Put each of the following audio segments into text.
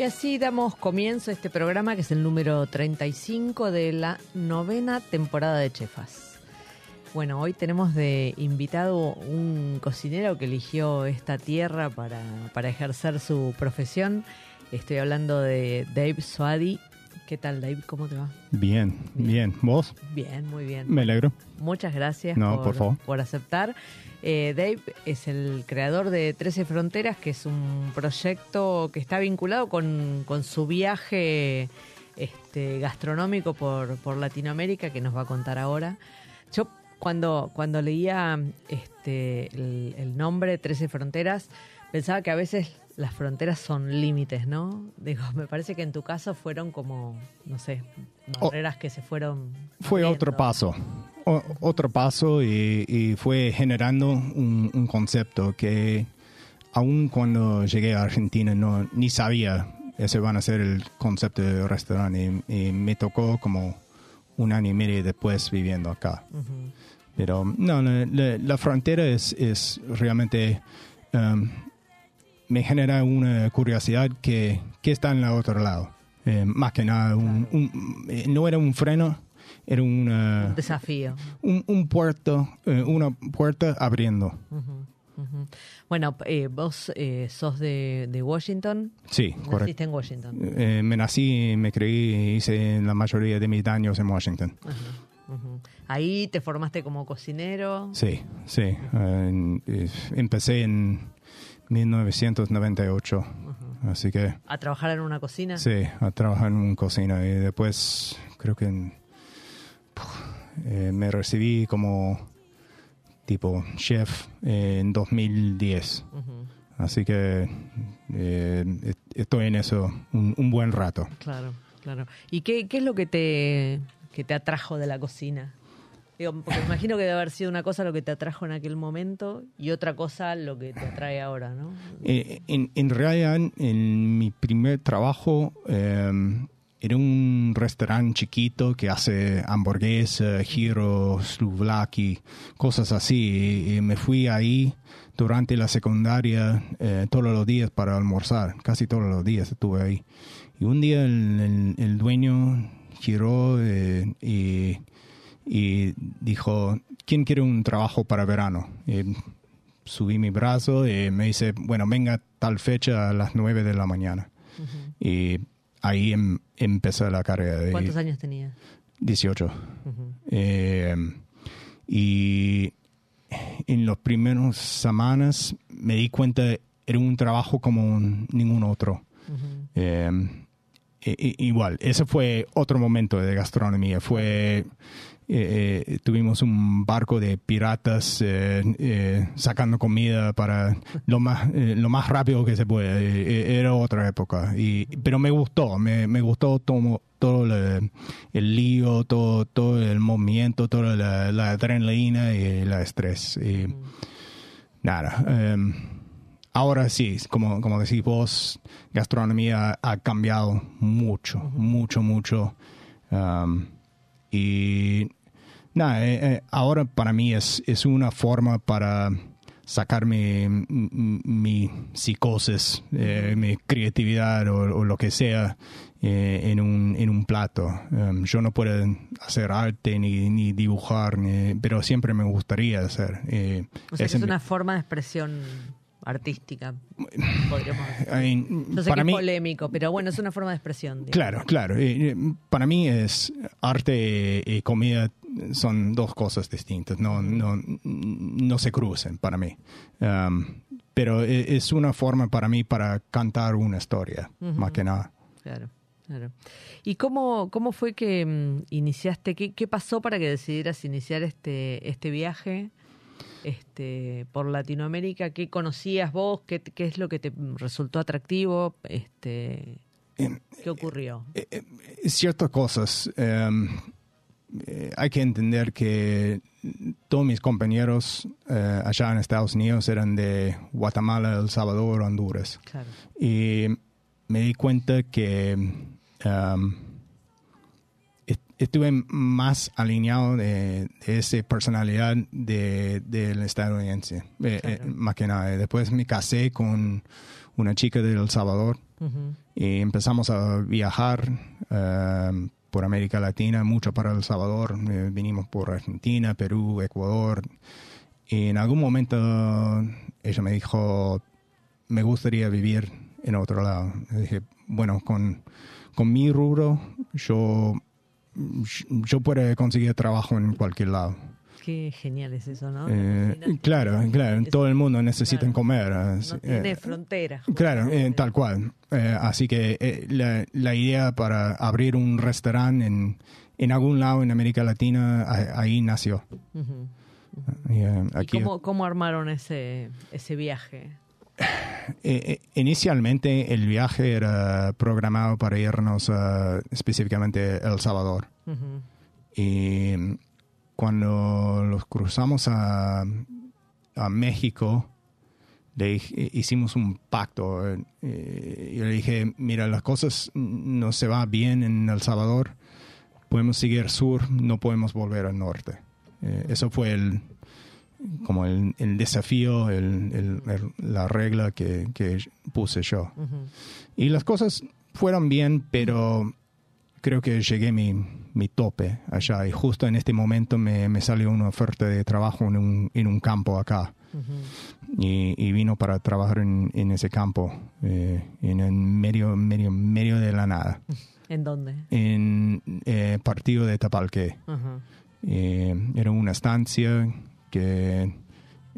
Y así damos comienzo a este programa que es el número 35 de la novena temporada de Chefas. Bueno, hoy tenemos de invitado un cocinero que eligió esta tierra para, para ejercer su profesión. Estoy hablando de Dave Swadi. ¿Qué tal, Dave? ¿Cómo te va? Bien, bien. ¿Vos? Bien, muy bien. Me alegro. Muchas gracias No, por favor. por aceptar. Eh, Dave es el creador de 13 Fronteras, que es un proyecto que está vinculado con, con su viaje este, gastronómico por, por Latinoamérica, que nos va a contar ahora. Yo cuando, cuando leía este, el, el nombre 13 Fronteras, pensaba que a veces las fronteras son límites, ¿no? Digo, me parece que en tu caso fueron como, no sé, barreras que se fueron... Fue otro paso. O- otro paso y, y fue generando un, un concepto que aún cuando llegué a Argentina no ni sabía ese van a ser el concepto de restaurante y, y me tocó como un año y medio después viviendo acá. Pero no, la, la- la frontera es, es realmente... um, me genera una curiosidad que, que está en el otro lado. Eh, más que nada, un- un- eh, no era un freno, era una, Un desafío. un, un puerto, eh, una puerta abriendo. Ujú, ujú. Bueno, eh, vos eh, sos de, de Washington. Sí, Naciste correcto. en Washington. Eh, me nací, me creí, hice la mayoría de mis años en Washington. Ahí te formaste como cocinero. Sí, sí. Empecé en 1998, así que A trabajar en una cocina. Sí, a trabajar en una cocina y después creo que en- eh, me recibí como tipo chef en 2010. Ujú, Así que eh, est- estoy en eso un, un buen rato. Claro, claro. ¿Y qué, qué es lo que te, que te atrajo de la cocina? Digo, porque imagino que debe haber sido una cosa lo que te atrajo en aquel momento y otra cosa lo que te atrae ahora, ¿no? Eh, en, en realidad, en mi primer trabajo eh, era un restaurante chiquito que hace hamburguesas, giros, souvlaki, cosas así. Y, me fui ahí durante la secundaria eh, todos los días para almorzar. Casi todos los días estuve ahí. Y un día el dueño giró eh, y, y dijo, ¿quién quiere un trabajo para verano? Y subí mi brazo y me dice, bueno, venga tal fecha a las 9 de la mañana. Y ahí em- empezó la carrera ¿Cuántos años tenías? 18. Ujú, Eh, y en los primeros semanas me di cuenta era un trabajo como un- ningún otro. ujú. Eh, i- i- igual, ese fue otro momento de gastronomía. Fue eh, eh, tuvimos un barco de piratas eh, eh, sacando comida para lo más eh, lo más rápido que se puede. Eh, eh, era otra época. Y, pero me gustó, me, me gustó todo, todo el, lío, todo, todo el movimiento, toda la, adrenalina y el estrés. Nada. em, ahora sí, como, como decís vos, gastronomía ha cambiado mucho, mucho, mucho. Um, y nada, eh, eh, ahora para mí es, es una forma para sacar mi, mi, mi psicosis, eh, mi creatividad o, o lo que sea en, un, en un plato. Um, yo no puedo hacer arte ni, ni dibujar, ni- pero siempre me gustaría hacer. O sea, que es una forma de expresión artística, podríamos decir. Yo sé para que mí, es polémico, pero bueno, es una forma de expresión. digamos. Claro, claro. Eh, eh, Para mí es arte y comida son dos cosas distintas. No, no, no se crucen para mí. Um, pero e- es una forma para mí para cantar una historia, más que nada. Claro, claro. ¿Y cómo, cómo fue que mm, iniciaste? ¿Qué, qué pasó para que decidieras iniciar este, este viaje este, por Latinoamérica? ¿Qué conocías vos? ¿Qué, qué es lo que te resultó atractivo? Este, ¿Qué ocurrió? Eh, eh, ciertas cosas. um, eh, hay que entender que todos mis compañeros eh, allá en Estados Unidos eran de Guatemala, El Salvador, Honduras. Claro. Y me di cuenta que um, est- estuve más alineado de, de esa personalidad de, del estadounidense, eh, eh, más que nada. Después me casé con una chica de El Salvador y empezamos a viajar um, por América Latina, mucho para El Salvador. Eh, vinimos por Argentina, Perú, Ecuador. Y en algún momento ella me dijo, me gustaría vivir en otro lado. Dije, bueno, con, con mi rubro, yo, yo puedo conseguir trabajo en cualquier lado. Qué genial es eso, ¿no? Eh, claro, claro, todo el mundo necesita claro. comer. No tiene eh, fronteras. Claro, eh, tal cual. Eh, así que eh, la, la idea para abrir un restaurante en, en algún lado en América Latina, ahí nació. Ujú. Y, eh, ¿Y aquí, cómo, cómo armaron ese, ese viaje? Eh, eh, inicialmente el viaje era programado para irnos a específicamente El Salvador. Ujú. Y mm, cuando los cruzamos a, a México, le dije- hicimos un pacto. eh, eh, yo le dije, mira, las cosas no se van bien en El Salvador, podemos seguir sur, no podemos volver al norte. Eh, eso fue el como el, el desafío, el- el- la regla que, que puse yo. Ujú. Y las cosas fueron bien, pero creo que llegué a mi, mi tope allá. Y justo en este momento me, me salió una oferta de trabajo en un, en un campo acá. Ujú. Y, y vino para trabajar en, en ese campo, eh, en el medio, medio, medio de la nada, ¿En dónde? en eh, partido de Tapalqué. Ajá. Eh, era una estancia que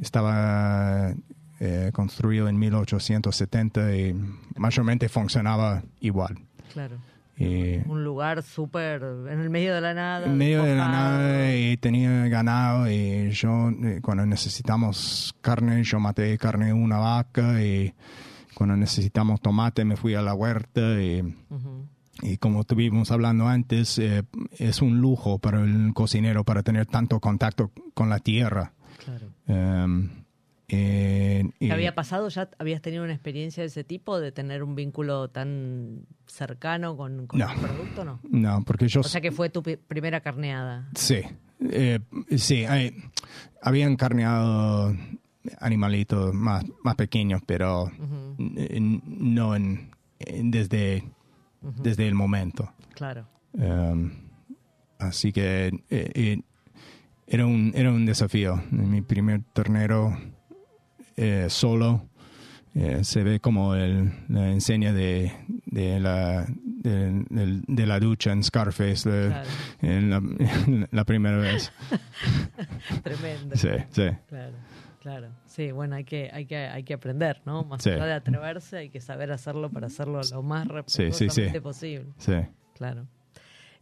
estaba eh, construido en 1870 y mayormente funcionaba igual. Claro. Eh, Un lugar súper en el medio de la nada. en medio de la nada y tenía ganado y yo eh, cuando necesitamos carne yo maté carne de una vaca y cuando necesitamos tomate me fui a la huerta y, Ujú. Y como estuvimos hablando antes eh, es un lujo para el cocinero para tener tanto contacto con la tierra Claro. Um, eh, ¿Te había pasado? ¿Ya habías tenido una experiencia de ese tipo? ¿De tener un vínculo tan cercano con, con No. el producto? No. no porque yo O sea que fue tu primera carneada. Sí, eh, sí, habían carneado animalitos más, más pequeños, pero no en, en- desde, Desde el momento. Claro. Um, así que eh, eh, era, un, era un desafío. Mi primer ternero eh, solo eh, se ve como el, la enseña de, de, la, de, la ducha en Scarface la- Claro. en la, la primera vez. Tremendo. Sí, sí. Claro, claro. Sí, bueno, hay que, hay que, hay que aprender, ¿no? Más Sí. allá de atreverse, hay que saber hacerlo para hacerlo lo más Sí, sí, sí. respetuosamente posible. sí. Claro.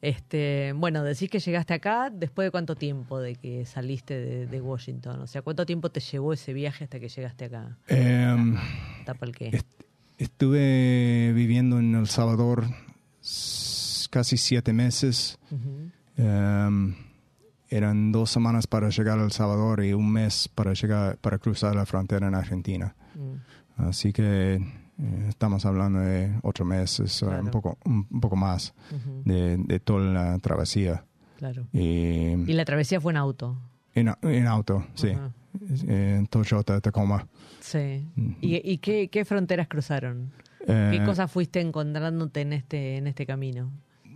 Este, bueno, decís que llegaste acá después de cuánto tiempo de que saliste de, de Washington, o sea, ¿cuánto tiempo te llevó ese viaje hasta que llegaste acá? Em, Tapalqué. Est- estuve viviendo en El Salvador casi siete meses. Em, eran dos semanas para llegar a El Salvador y un mes para llegar para cruzar la frontera en Argentina. Mm, Así que eh, estamos hablando de ocho meses, Claro. un poco un, poco más de, de toda la travesía. Claro. Y Y la travesía fue en auto. en, en auto, sí, en Toyota Tacoma. Sí. ¿Y, y qué, qué fronteras cruzaron? ¿Qué Eh, cosas fuiste encontrándote en este, en este camino?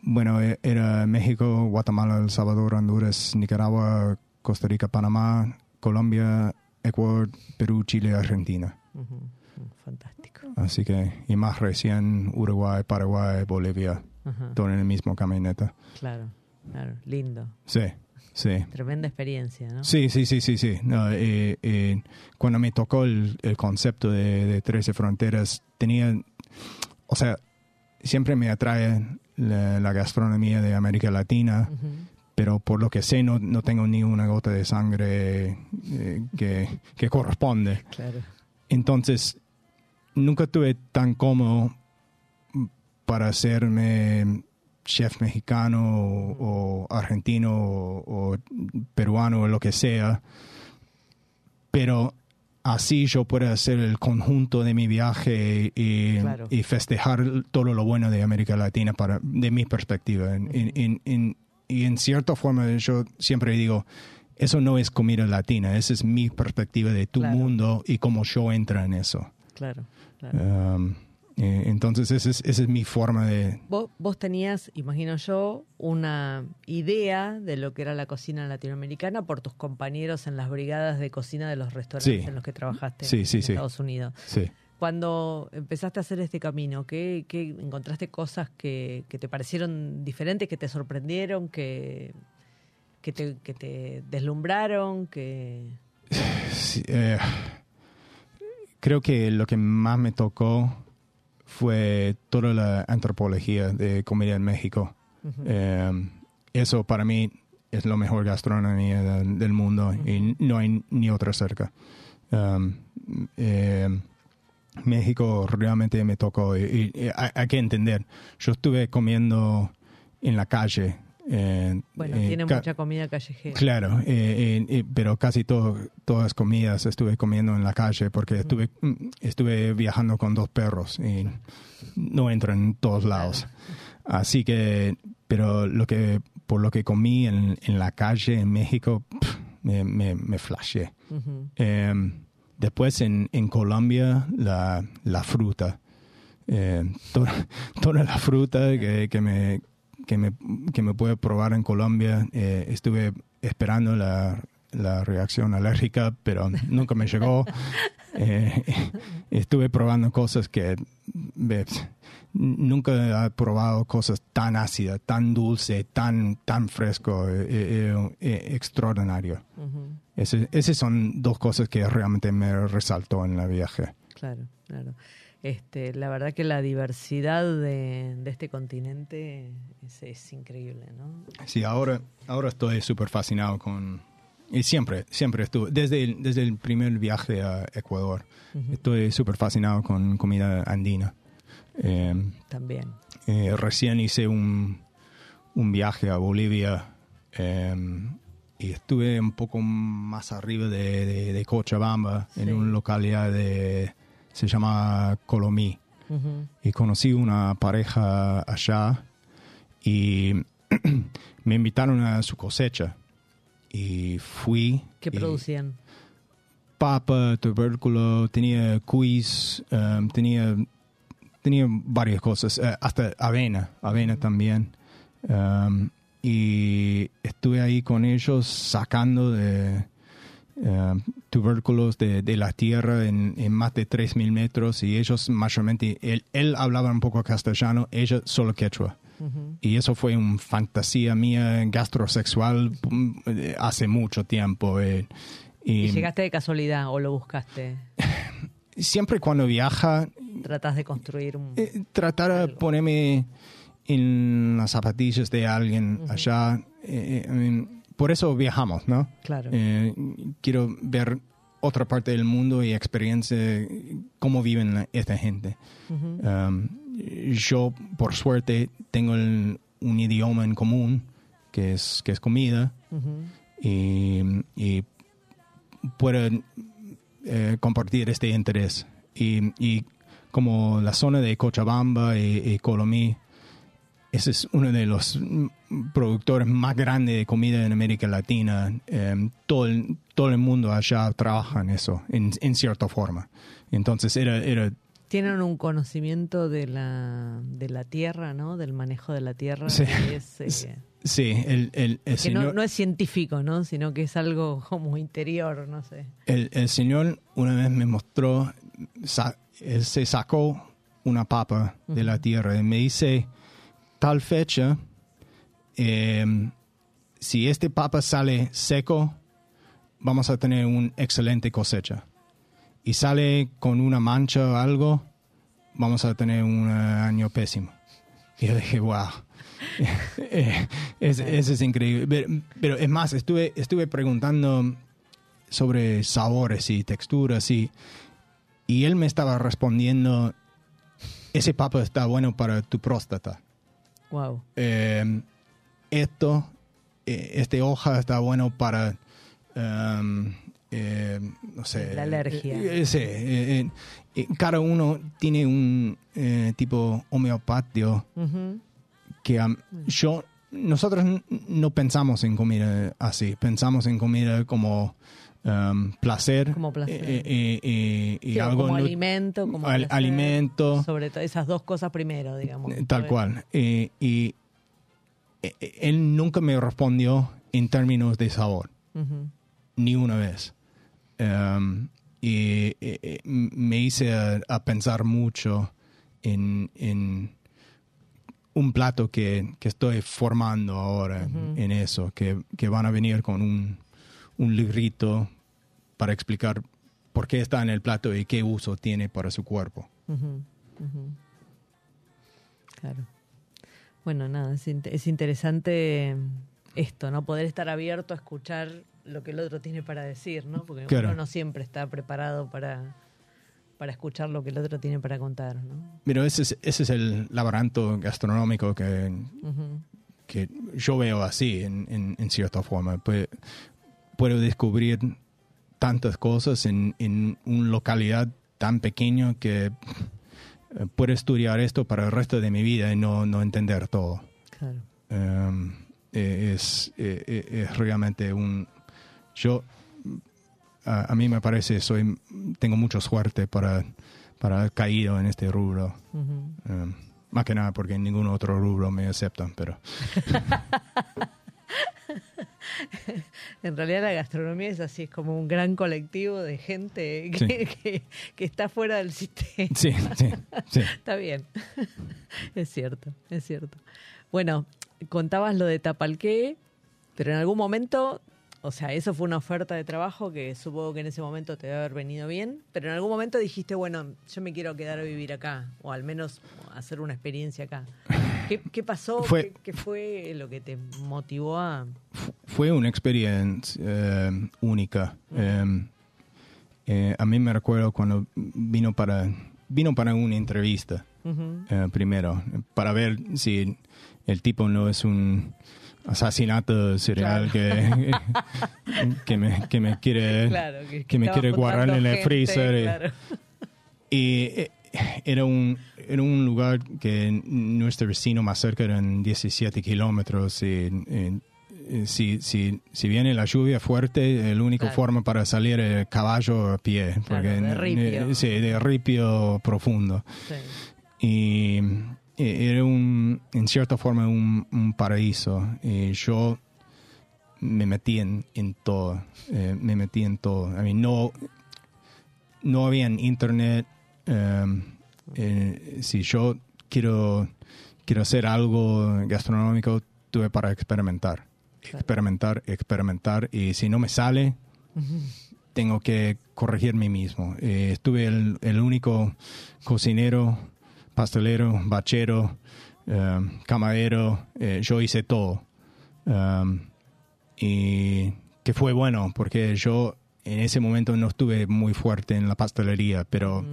Bueno, e- era México, Guatemala, El Salvador, Honduras, Nicaragua, Costa Rica, Panamá, Colombia, Ecuador, Perú, Chile, Argentina. Ujú, Fantástico. Así que, y más recién Uruguay, Paraguay, Bolivia, Ajá, todo en el mismo camioneta. Claro, claro. Lindo. Sí, sí. Tremenda experiencia, ¿no? Sí, sí, sí, sí, sí. No, eh, eh, cuando me tocó el, el concepto de, de 13 fronteras, tenía, o sea, siempre me atrae la, la gastronomía de América Latina, pero por lo que sé no, no tengo ni una gota de sangre eh, que, que corresponde. Claro. Entonces, nunca tuve tan cómodo para hacerme chef mexicano o, o argentino o, o peruano o lo que sea, pero así yo puedo hacer el conjunto de mi viaje y, Claro. y festejar todo lo bueno de América Latina para de mi perspectiva. En- en- en- en- y en cierta forma yo siempre digo, eso no es comida latina, esa es mi perspectiva de tu Claro. mundo y cómo yo entro en eso. Claro, claro. Um, eh, entonces esa es, esa es mi forma de... Vos, vos tenías, imagino yo, una idea de lo que era la cocina latinoamericana por tus compañeros en las brigadas de cocina de los restaurantes Sí. en los que trabajaste Sí, sí, en sí. Estados Unidos. Sí. Cuando empezaste a hacer este camino, ¿qué, qué encontraste cosas que, que te parecieron diferentes, que te sorprendieron, que, que, te, que te deslumbraron? Que... Eh, creo que lo que más me tocó fue toda la antropología de comida en México. Eh, eso para mí es lo mejor gastronomía del, del mundo y no hay ni otra cerca. Um, eh, México realmente me tocó y, y hay, hay que entender. Yo estuve comiendo en la calle. Eh, Bueno, eh, tiene mucha comida callejera. Claro, eh, eh, pero casi todo, todas las comidas estuve comiendo en la calle porque estuve, mm, estuve viajando con dos perros y no entro en todos lados. Así que, pero lo que, por lo que comí en, en la calle en México, me, me, me flashé. Eh, después en, en Colombia, la, la fruta. Eh, to- toda la fruta que, que me, que, me, que me puede probar en Colombia, eh, estuve esperando la, la reacción alérgica, pero nunca me llegó. Eh, estuve probando cosas que nunca he probado cosas tan ácidas, tan dulce, tan, tan fresco, eh, extraordinario. Ujú. Ese- Esas son dos cosas que realmente me resaltó en la viaje. Claro, claro. Este, la verdad que la diversidad de, de este continente es, es increíble, ¿no? Sí, ahora, ahora estoy súper fascinado con... Y siempre, siempre estuve, desde el, desde el primer viaje a Ecuador, estoy súper fascinado con comida andina. Eh, También. eh, recién hice un, un viaje a Bolivia eh, y estuve un poco más arriba de, de- de Cochabamba, Sí. en una localidad de... se llama Colomí. Y conocí una pareja allá y me invitaron a su cosecha y fui. ¿Qué producían? Papa, tubérculo, tenía cuis, um, tenía, tenía varias cosas, eh, hasta avena, avena también. Um, y estuve ahí con ellos sacando de um, tubérculos de, de la tierra en, en más de 3.000 metros y ellos mayormente, él, él hablaba un poco castellano, ella solo quechua. Ujú. Y eso fue una fantasía mía gastrosexual mm, eh, hace mucho tiempo. eh, ¿Y y llegaste de casualidad o lo buscaste? siempre cuando viaja, Tratás de construir un... eh, tratar de ponerme en las zapatillas de alguien allá. eh, eh, por eso viajamos, ¿no? Claro. Eh, quiero ver otra parte del mundo y experiencia cómo viven la- esta gente. Um, yo, por suerte, tengo el- un idioma en común, que es, que es comida, y, y puedo eh, compartir este interés. Y, y como la zona de Cochabamba y, y Colomí, ese es uno de los mm, productores más grandes de comida en América Latina. Eh, todo, el, todo el mundo allá trabaja en eso, en, en cierta forma. Entonces era, era Tienen un conocimiento de la, de la tierra, ¿no? Del manejo de la tierra. Sí. es, eh, Sí, el, el, el que no, señor, no es científico, ¿no? Sino que es algo como interior, no sé. el, el señor una vez me mostró sa- él se sacó una papa de la tierra y me dice, tal fecha, eh, si este papa sale seco, vamos a tener una excelente cosecha. Y sale con una mancha o algo, vamos a tener un año pésimo. Y yo dije, wow. Eh, es- Eso es increíble. Pero, pero es más, estuve, estuve preguntando sobre sabores y texturas y, y él me estaba respondiendo, ese papa está bueno para tu próstata. Wow. Eh, esto, eh, este hoja está bueno para, um, eh, no sé. La alergia. eh, eh, sí, eh, cada uno tiene un tipo homeopatio que yo, nosotros no pensamos en comida así, pensamos en comida como um, placer. Como placer. eh, eh, eh, y Sí, o algo como alimento, como al- placer, alimento. Sobre todo esas dos cosas primero, digamos. Eh, Tal cual. Eh, y eh, eh, él nunca me respondió en términos de sabor, Ujú. ni una vez. Um, y eh, eh, me hice a, a pensar mucho en, en un plato que, que estoy formando ahora en- en eso, que, que van a venir con un, un librito para explicar por qué está en el plato y qué uso tiene para su cuerpo. Claro. Bueno, nada, es, int- es interesante esto, ¿no? Poder estar abierto a escuchar lo que el otro tiene para decir, ¿no? Porque Claro. uno no siempre está preparado para, para escuchar lo que el otro tiene para contar, ¿no? Pero ese es, ese es el laberinto gastronómico que, que yo veo así, en, en- en cierta forma. Pue- puedo descubrir tantas cosas en, en una localidad tan pequeño que eh, puedo estudiar esto para el resto de mi vida y no, no entender todo. Claro. Um, eh, es, eh, es realmente un... Yo, a, a mí me parece, soy tengo mucha suerte para, para haber caído en este rubro. Um, más que nada porque en ningún otro rubro me aceptan, pero En realidad la gastronomía es así, es como un gran colectivo de gente que, Sí. que- que está fuera del sistema. sí, sí, sí. Está bien. es cierto, es cierto. Bueno, contabas lo de Tapalqué, pero en algún momento, o sea, eso fue una oferta de trabajo que supongo que en ese momento te debe haber venido bien, pero en algún momento dijiste, bueno, yo me quiero quedar a vivir acá, o al menos hacer una experiencia acá. ¿Qué, qué pasó? Fue- ¿Qué, qué fue lo que te motivó a...? Fue una experiencia eh, única. Eh, eh, a mí me recuerdo cuando vino para, vino para una entrevista. Eh, primero, para ver si el tipo no es un asesinato serial que, que, me, que me quiere, Claro, que me estaba quiere guardar en el gente, freezer. y- claro. Y eh, era un, era un lugar que nuestro vecino más cerca eran 17 kilómetros. Y, y- y si, si, si viene la lluvia fuerte, la única Claro. forma para salir es caballo a pie. Porque, de ripio. eh, sí, de ripio profundo. Sí. Y eh, era un, en cierta forma un, un paraíso. Y yo me metí en, en todo. eh, me metí en todo. I mean, no, no había internet. um, eh, si yo quiero, quiero hacer algo gastronómico, tuve para experimentar. Experimentar, experimentar. Y si no me sale, tengo que corregirme mismo. Eh, estuve el, el único cocinero, pastelero, bachero, eh, camarero. eh, yo hice todo. Um, y que fue bueno, porque yo en ese momento no estuve muy fuerte en la pastelería, pero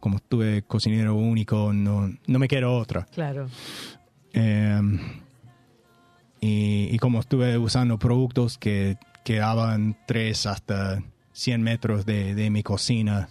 como estuve cocinero único, no, no me quiero otra. Claro. Eh, y, y como estuve usando productos que quedaban 3 hasta 100 metros de, de mi cocina,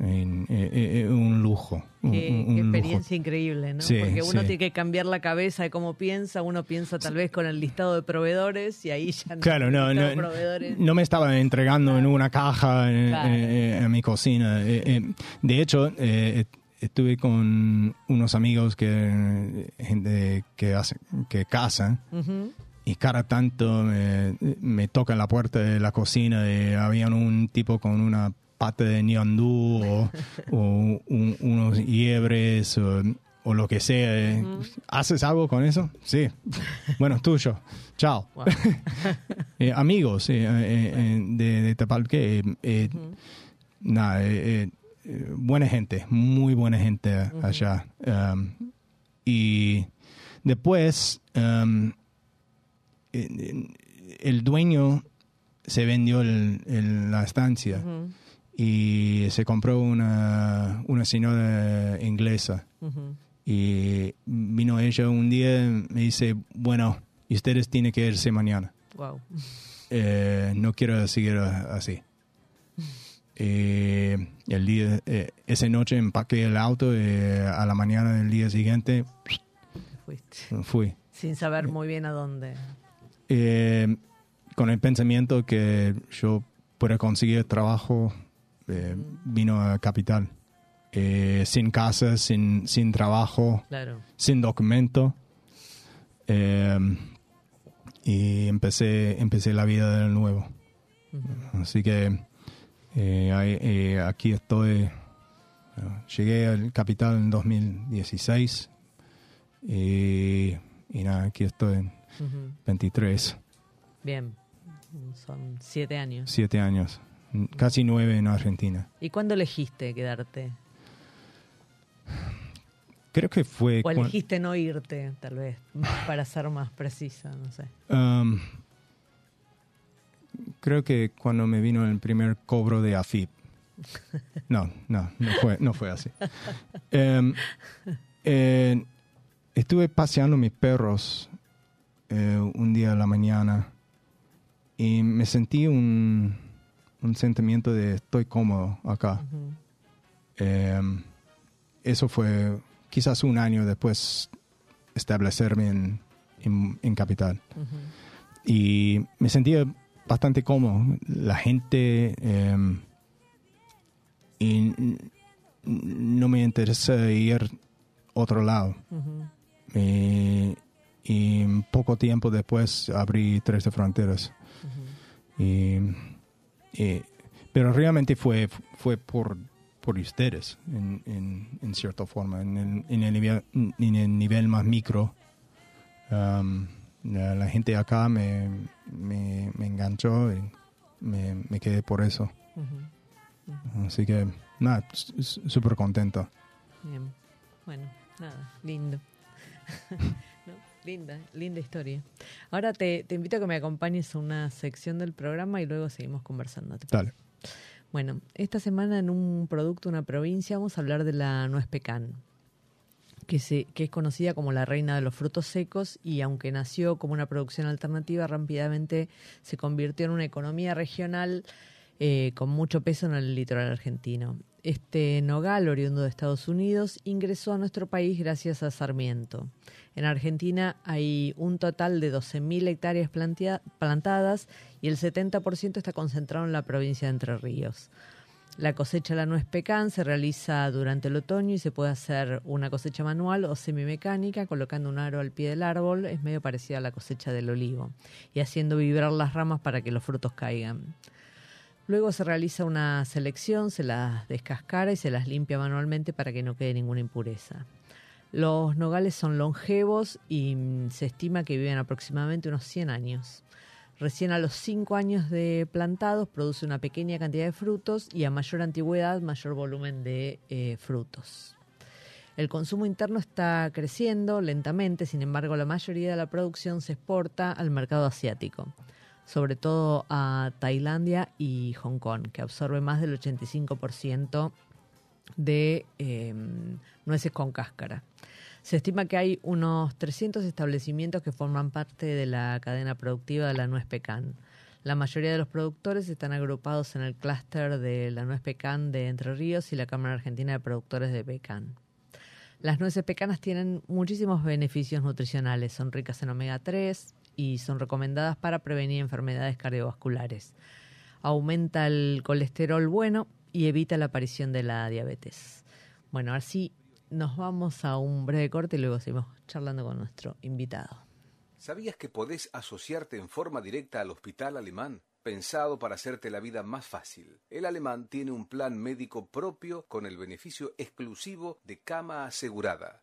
en- eh, eh, un lujo. un- Qué, un- qué un lujo. experiencia increíble, ¿no? Sí, Porque uno sí. tiene que cambiar la cabeza de cómo piensa, uno piensa tal vez con el listado de proveedores y ahí ya no Claro, no, no, proveedores. no me estaba entregando en una caja en, Claro. eh, en mi cocina. Eh, eh, de hecho, eh, estuve con unos amigos que gente que hace, que cazan Ujú. y cada tanto me, me tocan la puerta de la cocina y había un tipo con una pata de ñandú o, o un- unos liebres o, o lo que sea. eh. ¿Haces algo con eso? Sí. Bueno, tuyo. Chao. Wow. Eh, amigos eh, de, de Nada, eh, buena gente, muy buena gente allá. Um, y después, um, eh, el dueño se vendió el- el- la estancia y se compró una, una señora inglesa. Y vino ella un día y me dice, bueno, ustedes tienen que irse mañana. Wow. Eh, no quiero seguir así. Eh, el día, eh, esa noche empaqué el auto y a la mañana del día siguiente Fuiste. fui. Sin saber muy bien a dónde. Eh, con el pensamiento que yo pueda conseguir trabajo, eh, vino a Capital. Eh, sin casa, sin, sin trabajo, Claro. sin documento. Eh, y empecé, empecé la vida de nuevo. Así que eh, aquí estoy. Llegué al capital en 2016 y, y nada, aquí estoy en Ujú. 23, Bien. Son siete años. siete años, casi nueve en Argentina. ¿Y cuándo elegiste quedarte? Creo que fue... ¿O elegiste no irte, tal vez, para ser más precisa? No sé. Um, creo que cuando me vino el primer cobro de AFIP. No, no, no fue, no fue así. Eh, estuve paseando mis perros eh, un día a la mañana y me sentí un, un sentimiento de estoy cómodo acá. Em, eso fue quizás un año después establecerme en, en, en Capital y me sentía bastante cómodo. La gente eh, y no me interesa ir a otro lado. Y poco tiempo después abrí 13 fronteras. Y, y- pero realmente fue, fue por, por ustedes, en, en, en cierta forma, en el, en el, nivel, en el nivel más micro. Um, la, la gente acá me, me, me enganchó y me, me quedé por eso. Así que, nada, súper contento. Bien. Bueno, nada, lindo. Linda, linda historia. Ahora te, te invito a que me acompañes a una sección del programa y luego seguimos conversando. Dale. Bueno, esta semana en un producto, una provincia, vamos a hablar de la nuez pecan, que, se, que es conocida como la reina de los frutos secos y aunque nació como una producción alternativa, rápidamente se convirtió en una economía regional eh, con mucho peso en el litoral argentino. Este nogal, oriundo de Estados Unidos, ingresó a nuestro país gracias a Sarmiento. En Argentina hay un total de 12.000 hectáreas plantadas y el 70% está concentrado en la provincia de Entre Ríos. La cosecha de la nuez pecan se realiza durante el otoño y se puede hacer una cosecha manual o semimecánica colocando un aro al pie del árbol, es medio parecida a la cosecha del olivo, y haciendo vibrar las ramas para que los frutos caigan. Luego se realiza una selección, se las descascara y se las limpia manualmente para que no quede ninguna impureza. Los nogales son longevos y mm, se estima que viven aproximadamente unos 100 años. Recién a los 5 años de plantados produce una pequeña cantidad de frutos y a mayor antigüedad mayor volumen de eh, frutos. El consumo interno está creciendo lentamente, sin embargo la mayoría de la producción se exporta al mercado asiático, sobre todo a Tailandia y Hong Kong, que absorbe más del 85% de eh, nueces con cáscara. Se estima que hay unos 300 establecimientos que forman parte de la cadena productiva de la nuez pecan. La mayoría de los productores están agrupados en el clúster de la nuez pecan de Entre Ríos y la Cámara Argentina de Productores de Pecan. Las nueces pecanas tienen muchísimos beneficios nutricionales, son ricas en omega 3 y son recomendadas para prevenir enfermedades cardiovasculares. Aumenta el colesterol bueno y evita la aparición de la diabetes. Bueno, así nos vamos a un breve corte y luego seguimos charlando con nuestro invitado. ¿Sabías que podés asociarte en forma directa al Hospital Alemán? pensado para hacerte la vida más fácil. El alemán tiene un plan médico propio con el beneficio exclusivo de cama asegurada,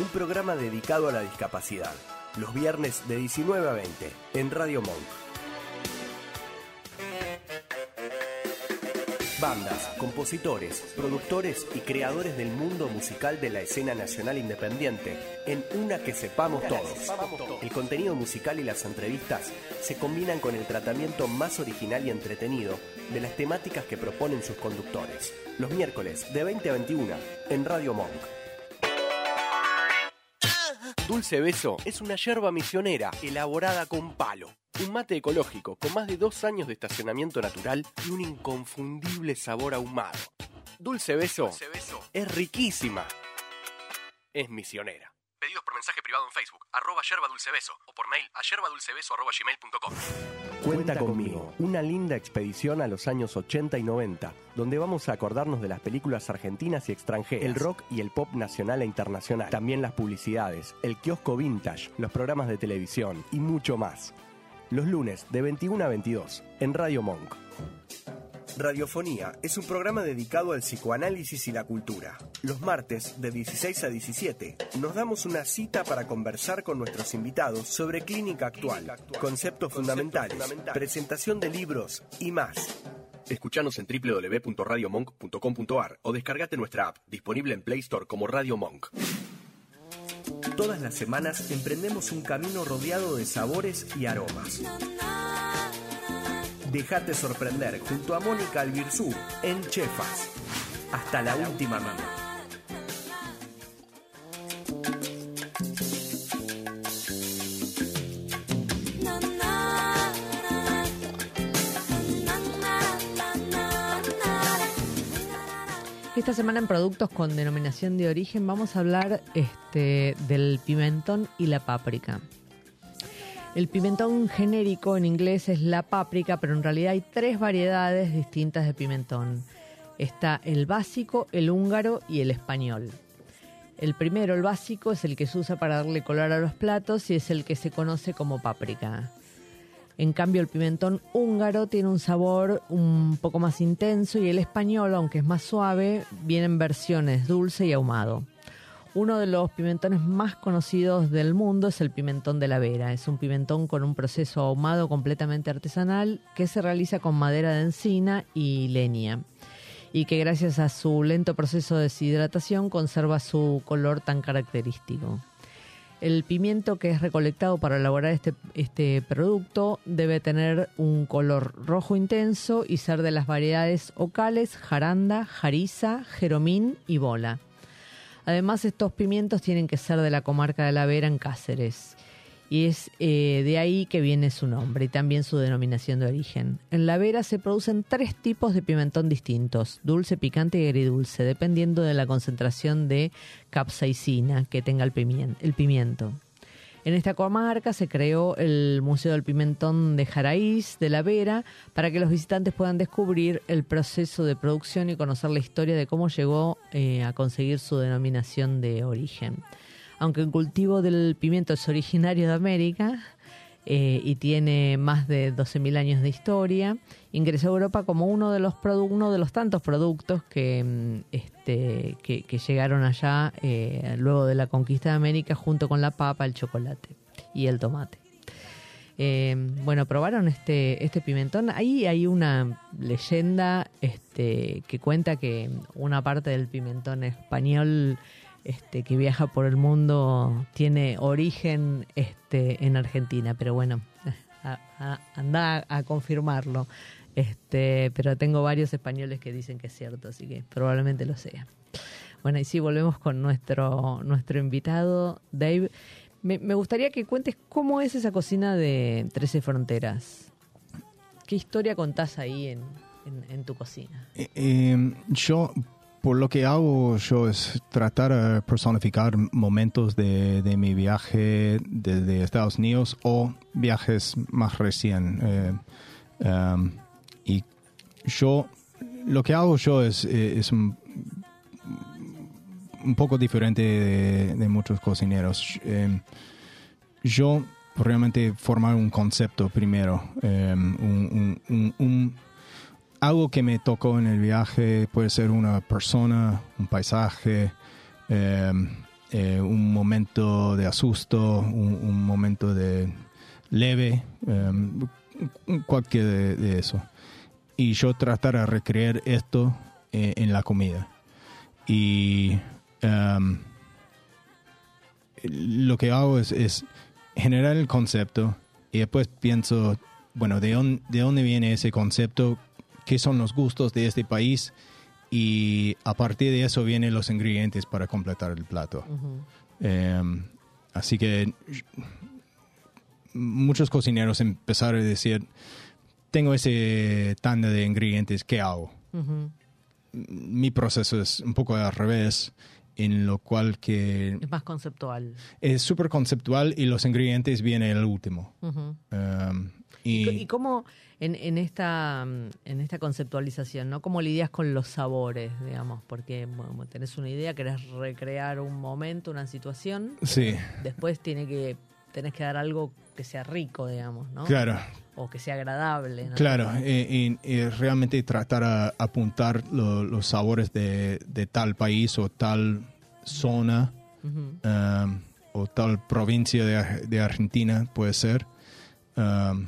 Un programa dedicado a la discapacidad. Los viernes de 19 a 20 en Radio Monk. Bandas, compositores, productores y creadores del mundo musical de la escena nacional independiente en una que sepamos todos. El contenido musical y las entrevistas se combinan con el tratamiento más original y entretenido de las temáticas que proponen sus conductores. Los miércoles de 20 a 21 en Radio Monk. Dulce Beso es una yerba misionera elaborada con palo. Un mate ecológico con más de dos años de estacionamiento natural y un inconfundible sabor ahumado. Dulce Beso, es riquísima. Es misionera. Pedidos por mensaje privado en Facebook, arroba yerba dulce beso, o por mail a yerbadulcebeso arroba gmail.com. Cuenta conmigo, una linda expedición a los años 80 y 90, donde vamos a acordarnos de las películas argentinas y extranjeras, el rock y el pop nacional e internacional, también las publicidades, el kiosco vintage, los programas de televisión y mucho más. Los lunes de 21 a 22 en Radio Monk. Radiofonía es un programa dedicado al psicoanálisis y la cultura. Los martes de 16 a 17 nos damos una cita para conversar con nuestros invitados sobre clínica actual, conceptos fundamentales, presentación de libros y más. Escuchanos en www.radiomonk.com.ar o descargate nuestra app, disponible en Play Store como Radio Monk. Todas las semanas emprendemos un camino rodeado de sabores y aromas. Déjate sorprender junto a Mónica Albirzú en Chefas. Hasta la última mano. Esta semana en productos con denominación de origen vamos a hablar este, del pimentón y la páprica. El pimentón genérico en inglés es la páprica, pero en realidad hay tres variedades distintas de pimentón. Está el básico, el húngaro y el español. El primero, el básico, es el que se usa para darle color a los platos y es el que se conoce como páprica. En cambio, el pimentón húngaro tiene un sabor un poco más intenso y el español, aunque es más suave, viene en versiones dulce y ahumado. Uno de los pimentones más conocidos del mundo es el pimentón de la Vera. Es un pimentón con un proceso ahumado completamente artesanal que se realiza con madera de encina y leña y que gracias a su lento proceso de deshidratación conserva su color tan característico. El pimiento que es recolectado para elaborar este, este producto debe tener un color rojo intenso y ser de las variedades ocales, jaranda, jariza, jeromín y bola. Además, estos pimientos tienen que ser de la comarca de la Vera en Cáceres. Y es eh, de ahí que viene su nombre y también su denominación de origen. En la Vera se producen tres tipos de pimentón distintos, dulce, picante y agridulce, dependiendo de la concentración de capsaicina que tenga el pimiento. En esta comarca se creó el Museo del Pimentón de Jaraíz de la Vera para que los visitantes puedan descubrir el proceso de producción y conocer la historia de cómo llegó eh, a conseguir su denominación de origen. Aunque el cultivo del pimiento es originario de América eh, y tiene más de 12.000 años de historia, ingresó a Europa como uno de los, uno de los tantos productos que, mm, este, que, llegaron allá eh, luego de la conquista de América junto con la papa, el chocolate y el tomate. Eh, bueno, probaron este, este pimentón. Ahí hay una leyenda este, que cuenta que una parte del pimentón español este, que viaja por el mundo tiene origen este, en Argentina, pero bueno, anda a, confirmarlo. Este, pero tengo varios españoles que dicen que es cierto, así que probablemente lo sea. Bueno, y sí, volvemos con nuestro, nuestro invitado, Dave. Me, gustaría que cuentes cómo es esa cocina de Trece Fronteras. ¿Qué historia contás ahí en, en, en tu cocina? Eh, eh, yo, por lo que hago yo es tratar de personificar momentos de, de mi viaje desde Estados Unidos o viajes más recién. eh, um, y yo, lo que hago yo es, eh, es un, un poco diferente de, muchos cocineros. Eh, yo realmente formar un concepto primero, un- un- un- un, algo que me tocó en el viaje puede ser una persona, un paisaje, eh, eh, un momento de asusto, un, momento de leve, eh, cualquier de, eso. Y yo tratar de recrear esto eh, en la comida. Y em, lo que hago es, generar el concepto y después pienso, bueno, ¿de ¿de dónde viene ese concepto? ¿Qué son los gustos de este país? Y a partir de eso vienen los ingredientes para completar el plato. Eh, así que muchos cocineros empezaron a decir, tengo ese tanda de ingredientes, ¿qué hago? Mi proceso es un poco al revés, en lo cual que Es más conceptual. es súper conceptual y los ingredientes vienen el último. Um, ¿Y, y, cómo en, en esta mm, en esta conceptualización, ¿no? ¿Cómo lidias con los sabores, digamos? Porque bueno, tenés una idea, querés recrear un momento, una situación, sí, después tiene que tenés que dar algo que sea rico, digamos, ¿no? claro, O que sea agradable, ¿no? claro. Y, y- y realmente tratar a apuntar lo- los sabores de, de tal país o tal zona Ujú. um, o tal provincia de, de Argentina, puede ser. Um,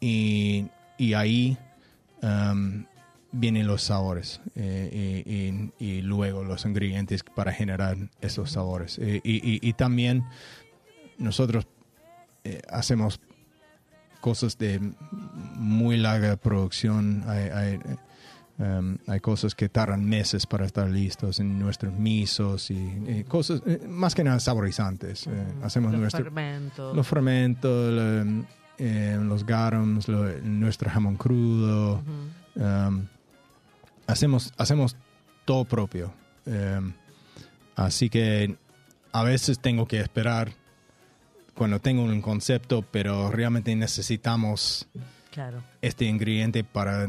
y, y ahí um, vienen los sabores eh, y, y- y luego los ingredientes para generar esos sabores. Eh, y, también nosotros eh, hacemos cosas de muy larga producción. Hay, hay, um, hay cosas que tardan meses para estar listos en nuestros misos y, y cosas, más que nada saborizantes. Eh, hacemos los nuestro, fermentos. los fermentos, eh, los garums, lo- nuestro jamón crudo. Um, hacemos, hacemos todo propio. Um, así que a veces tengo que esperar cuando tengo un concepto, pero realmente necesitamos Claro. este ingrediente para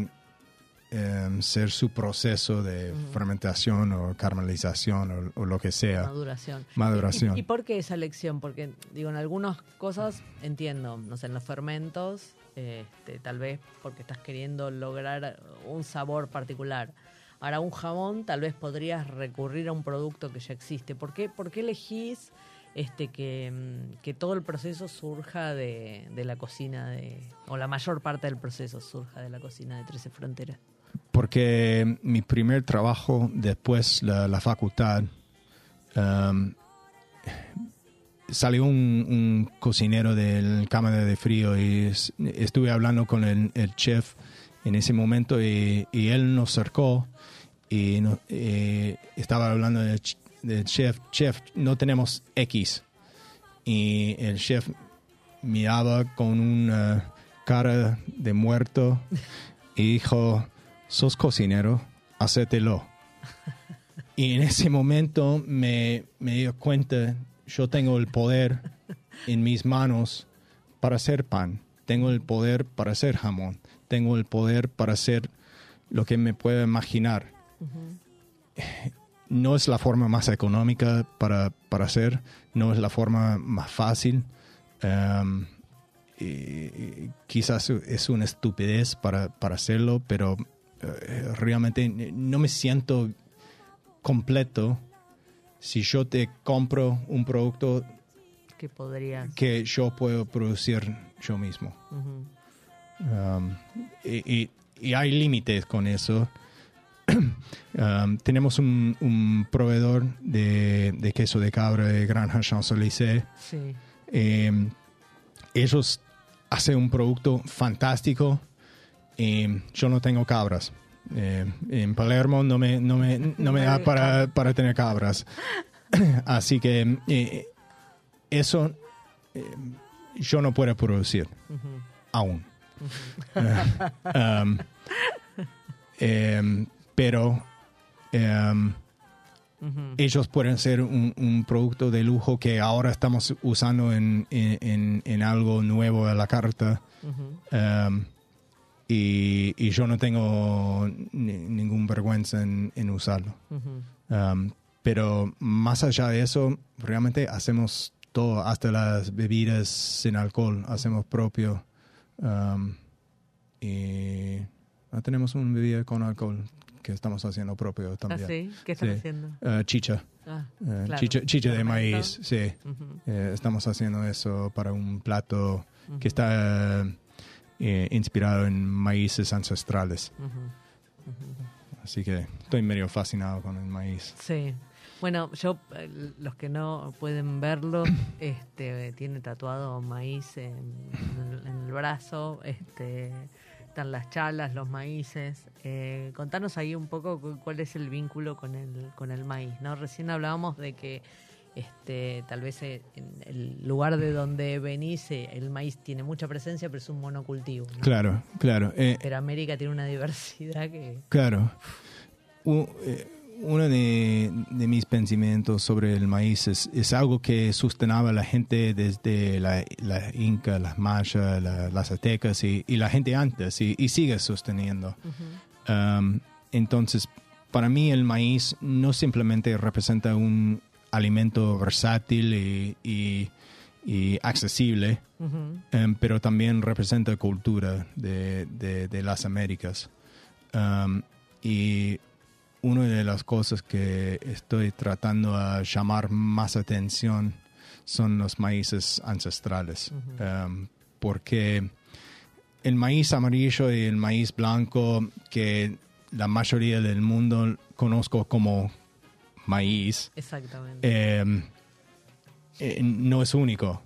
um, ser su proceso de fermentación o caramelización o, o lo que sea. Maduración. Maduración. ¿Y, y por qué esa elección? Porque, digo, en algunas cosas entiendo, no sé, en los fermentos, este, tal vez porque estás queriendo lograr un sabor particular. Ahora, un jamón, tal vez podrías recurrir a un producto que ya existe. ¿Por qué, por qué elegís este, que, mm, que todo el proceso surja de, de la cocina, de, o la mayor parte del proceso surja de la cocina de 13 Fronteras? Porque mi primer trabajo después la, la facultad um, salió un, un cocinero del cámara de frío y es- estuve hablando con el, chef en ese momento y, él nos cercó y eh, estaba hablando del, del chef, chef, no tenemos X. Y el chef miraba con una cara de muerto y dijo, sos cocinero, hacételo. Y en ese momento me, me di cuenta, yo tengo el poder en mis manos para hacer pan, tengo el poder para hacer jamón, tengo el poder para hacer lo que me pueda imaginar. No es la forma más económica para, para hacer, no es la forma más fácil. Um, y- y quizás es una estupidez para, para hacerlo, pero realmente no me siento completo si yo te compro un producto Que podrías. que yo puedo producir yo mismo. Um, y, y- y hay límites con eso. Um, tenemos un, un proveedor de, de queso de cabra de Granja Champs-Élysées. Sí. Eh, ellos hacen un producto fantástico. Eh, yo no tengo cabras. Eh, en Palermo no me, no me, no me da para, para tener cabras. Así que eh, eso eh, yo no puedo producir aún. Um, Em, pero Ujú. ellos pueden ser un, un producto de lujo que ahora estamos usando en, en- en- algo nuevo a la carta. Um, y, y yo no tengo ni- ningún vergüenza en, en usarlo. Ujú. Um, pero más allá de eso, realmente hacemos todo, hasta las bebidas sin alcohol, hacemos propio. Um, y ah, tenemos una bebida con alcohol que estamos haciendo propio ¿Ah, también. sí? ¿Qué están Sí. haciendo? Uh, chicha. Ah, Eh, claro. chicha, chicha de maíz, sí. Ujú. Eh, estamos haciendo eso para un plato que está eh, inspirado en maíces ancestrales. Así que estoy medio fascinado con el maíz. Sí. Bueno, yo, eh, los que no pueden verlo, este, tiene tatuado maíz en, en el- en el brazo, este, están las chalas, los maíces. Eh, contanos ahí un poco cu- cuál es el vínculo con el, con el maíz, ¿no? Recién hablábamos de que este, tal vez eh, en el lugar de donde venís, eh, el maíz tiene mucha presencia, pero es un monocultivo. ¿no? Claro, claro. eh, Pero América tiene una diversidad que... Claro. Eh, uno de, de mis pensamientos sobre el maíz es, es algo que sostenaba la gente desde la, la Inca, las mayas, la- las aztecas y, y la gente antes y, y sigue sosteniendo. Um, entonces, para mí el maíz no simplemente representa un alimento versátil y, y- y accesible. Em, pero también representa cultura de, de- de las Américas. Em, y una de las cosas que estoy tratando a llamar más atención son los maíces ancestrales, Em, porque el maíz amarillo y el maíz blanco que la mayoría del mundo conozco como maíz, Exactamente. eh, eh, no es único,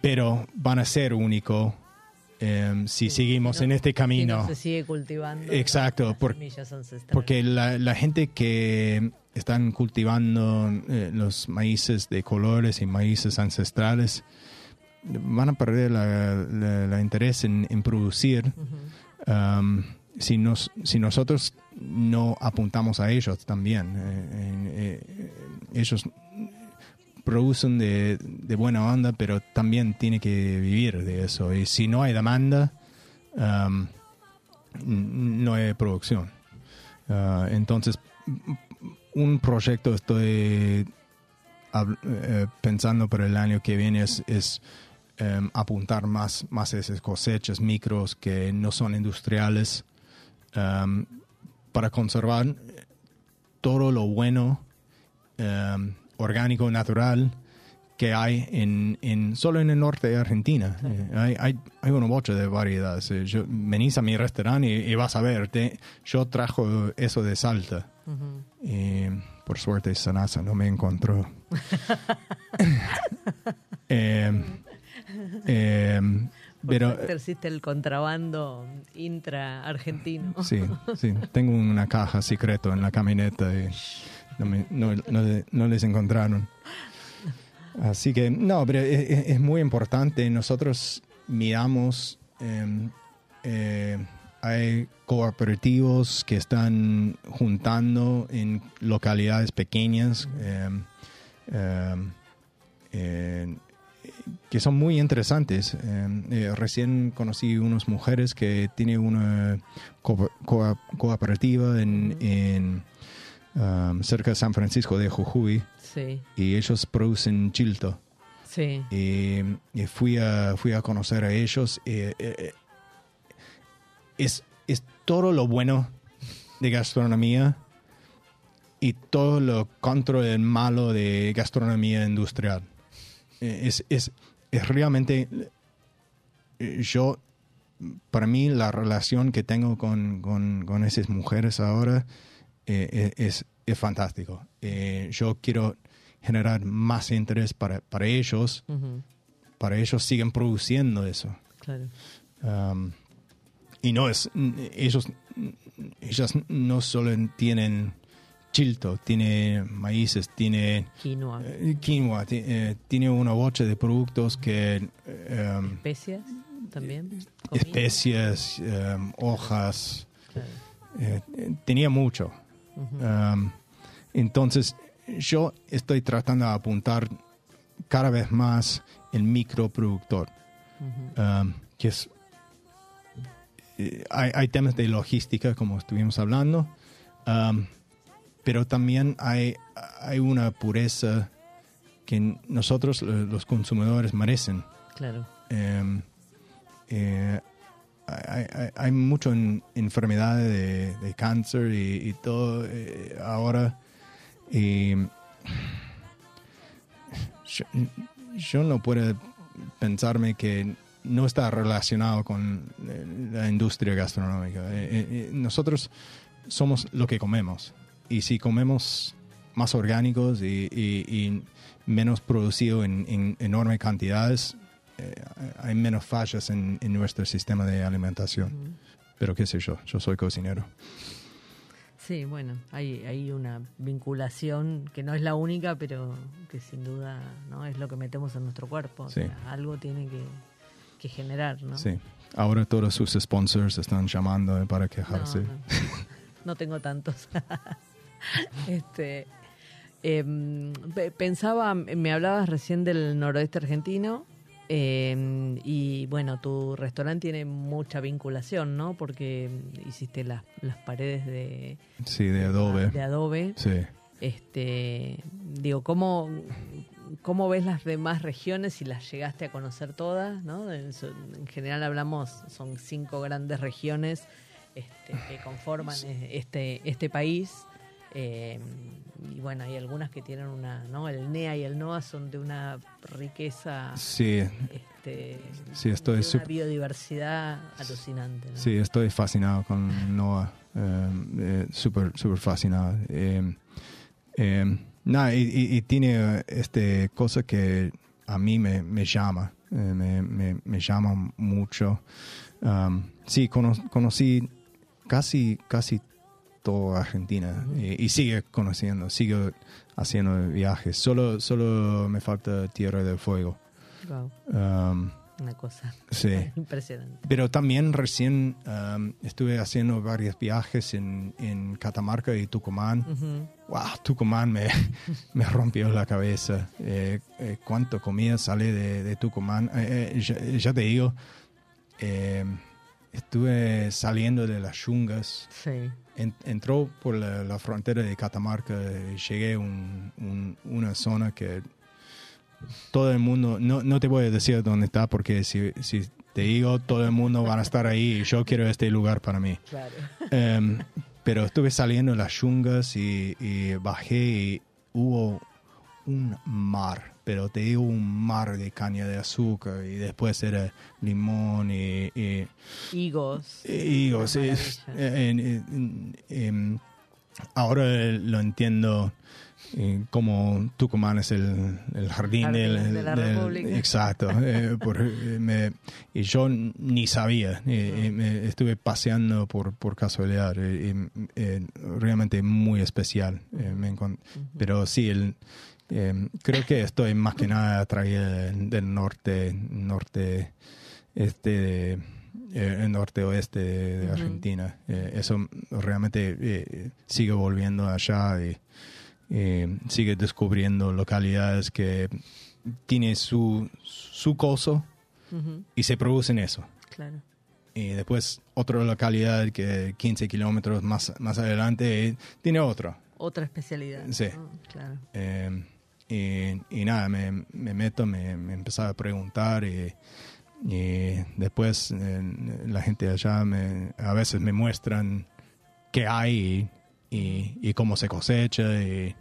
pero van a ser único eh, si seguimos Si no- en este si camino. no se sigue cultivando Exacto, las por-. Porque la, la gente que están cultivando eh, los maíces de colores y maíces ancestrales van a perder la, la- la interés en, en producir um, si, nos, si nosotros no apuntamos a ellos también. Eh, eh, ellos producen de, buena onda, pero también tiene que vivir de eso. Y si no hay demanda, um, no hay producción. Ah, entonces, un proyecto estoy eh, pensando para el año que viene es, em, apuntar más, más esas cosechas micros que no son industriales em, para conservar todo lo bueno, em, orgánico, natural que hay en, en solo en el norte de Argentina. Eh, hay, hay, hay una bocha de variedades. Eh, yo, venís a mi restaurante y, y vas a ver, te- yo trajo eso de Salta. Y por suerte Sanasa no me encontró. Eh, eh, pero suerte existe el contrabando intra-argentino. sí, sí, tengo una caja secreto en la camioneta y no, me- no- no no les encontraron. Así que, no, pero es, es- muy importante. Nosotros miramos, eh, eh, hay cooperativos que están juntando en localidades pequeñas. eh, eh, eh, que son muy interesantes. Eh, eh, recién conocí unas mujeres que tienen una co- co- cooperativa en, en, um, cerca de San Francisco de Jujuy Sí, y ellos producen chilto. sí. Y, y fui, a, fui a conocer a ellos. eh, eh, es, es todo lo bueno de gastronomía y todo lo contra el malo de gastronomía industrial. Eh, Es, es, es realmente, eh, yo, para mí la relación que tengo con, con, con esas mujeres ahora eh, es, es fantástico. Eh, yo quiero generar más interés para, para ellos, para ellos siguen produciendo eso. Claro. Um, y no es, ellos, ellas no solo tienen chilto, tiene maíces, tiene Quinoa. eh, quinoa, eh, tiene una bocha de productos que eh, ¿Especias también? ¿Comida? especias, um, hojas, Claro. eh, tenía mucho. Um, entonces, yo estoy tratando de apuntar cada vez más el microproductor, um, que es... eh, hay, hay temas de logística, como estuvimos hablando, um, pero también hay, hay una pureza que nosotros, eh, los consumidores, merecen. Claro. Eh, eh, hay, hay- hay mucho en enfermedades de, de cáncer y, y todo eh, ahora. Y yo, yo no puedo pensarme que no está relacionado con la industria gastronómica. Nosotros somos lo que comemos. Y si comemos más orgánicos y, y- y menos producido en, en enormes cantidades, eh, hay menos fallas en, en nuestro sistema de alimentación. Pero qué sé yo, yo soy cocinero. Sí, bueno, hay, hay una vinculación que no es la única, pero que sin duda no es lo que metemos en nuestro cuerpo. O Sí. sea, algo tiene que, que generar, ¿no? Sí. Ahora todos sus sponsors están llamando para No, quejarse. no, no tengo tantos. este, em, pe- pensaba, me hablabas recién del noroeste argentino. em, y bueno, tu restaurante tiene mucha vinculación, ¿no? Porque hiciste las, las paredes de, Sí, de adobe. de adobe. Sí. Este, digo, ¿cómo, ¿cómo ves las demás regiones si las llegaste a conocer todas? ¿no? En, en general hablamos, son cinco grandes regiones este, que conforman eh, este, este país. Eh, y bueno, hay algunas que tienen una, ¿no? El NEA y el NOA son de una riqueza, Sí, este, Sí, estoy de una biodiversidad alucinante. ¿no? sí, estoy fascinado con Noah. Eh, eh, Súper, súper fascinado. Eh, eh, nada, y, y- y tiene este cosa que a mí me, me llama, eh, me, me- me llama mucho. Um, sí, cono- conocí casi, casi toda Argentina y, y sigue conociendo, sigue haciendo viajes. Solo, solo me falta Tierra del Fuego. Guau, Um, una cosa sí. impresionante. Pero también recién um, estuve haciendo varios viajes en, en Catamarca y Tucumán. Ujú. Wow, Tucumán me, me rompió la cabeza. Eh, eh, ¿Cuánto comida sale de, de Tucumán? Eh, eh, ya, ya te digo, eh, estuve saliendo de las yungas. Sí. En- entró por la, la frontera de Catamarca y llegué a un, un- una zona que todo el mundo, no, no te voy a decir dónde está porque si, si te digo todo el mundo van a estar ahí y yo quiero este lugar para mí. Claro. Em, pero estuve saliendo de las yungas y, y bajé y hubo un mar, pero te digo un mar de caña de azúcar y después era limón y, y Higos. higos. En- em, ahora lo entiendo eh, como Tucumán es el, el jardín, Jardín del, de la del- República. Exacto. eh, por- eh, me- y yo ni sabía. eh, eh, me estuve paseando por, por casualidad. eh, eh, realmente muy especial. eh, Pero sí, el, eh, creo que estoy más que nada atraído del, norte, norte, este de, eh, el norte oeste de, Argentina. Eh, eso realmente eh, sigue volviendo allá y sigue descubriendo localidades que tienen su, su coso y se producen eso. Claro. Y después otra localidad que 15 kilómetros más, más adelante tiene otro. Otra especialidad. Sí. ¿no? Claro. Y, y nada, me, me meto, me, me empezaba a preguntar y, y después eh, la gente de allá me, a veces me muestran qué hay y, y- cómo se cosecha y,